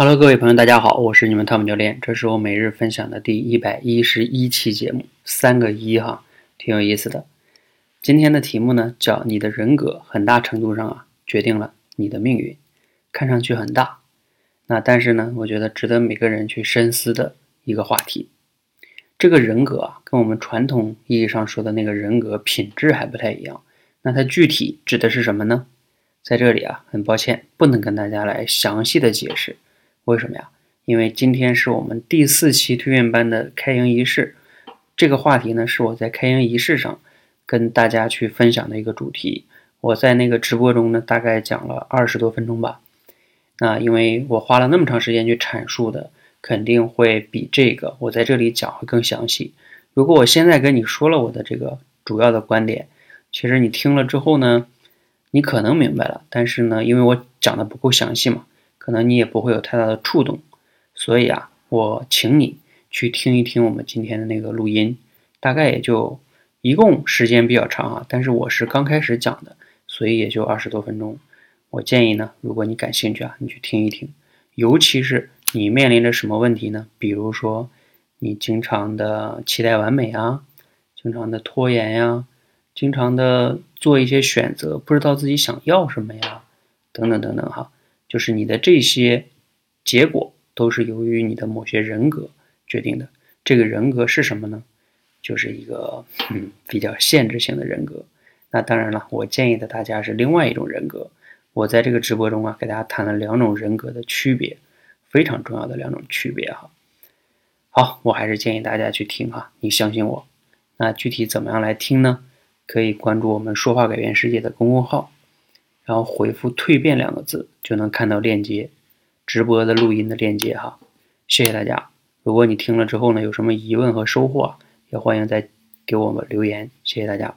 Hello，各位朋友，大家好，我是你们汤姆教练，这是我每日分享的第一百一十一期节目，三个一哈，挺有意思的。今天的题目呢，叫你的人格很大程度上啊，决定了你的命运。看上去很大，那但是呢，我觉得值得每个人去深思的一个话题。这个人格啊，跟我们传统意义上说的那个人格品质还不太一样。那它具体指的是什么呢？在这里啊，很抱歉，不能跟大家来详细的解释。为什么呀？因为今天是我们第四期推荐班的开营仪式，这个话题呢是我在开营仪式上跟大家去分享的一个主题。我在那个直播中呢，大概讲了二十多分钟吧。那因为我花了那么长时间去阐述的，肯定会比这个我在这里讲会更详细。如果我现在跟你说了我的这个主要的观点，其实你听了之后呢，你可能明白了，但是呢，因为我讲的不够详细嘛。可能你也不会有太大的触动，所以啊，我请你去听一听我们今天的那个录音，大概也就一共时间比较长啊，但是我是刚开始讲的，所以也就二十多分钟。我建议呢，如果你感兴趣啊，你去听一听，尤其是你面临着什么问题呢？比如说你经常的期待完美啊，经常的拖延呀，经常的做一些选择，不知道自己想要什么呀，等等等等哈。就是你的这些结果都是由于你的某些人格决定的。这个人格是什么呢？就是一个嗯比较限制性的人格。那当然了，我建议的大家是另外一种人格。我在这个直播中啊，给大家谈了两种人格的区别，非常重要的两种区别哈。好，我还是建议大家去听哈，你相信我。那具体怎么样来听呢？可以关注我们“说话改变世界”的公众号。然后回复“蜕变”两个字，就能看到链接，直播的录音的链接哈。谢谢大家。如果你听了之后呢，有什么疑问和收获，也欢迎再给我们留言。谢谢大家。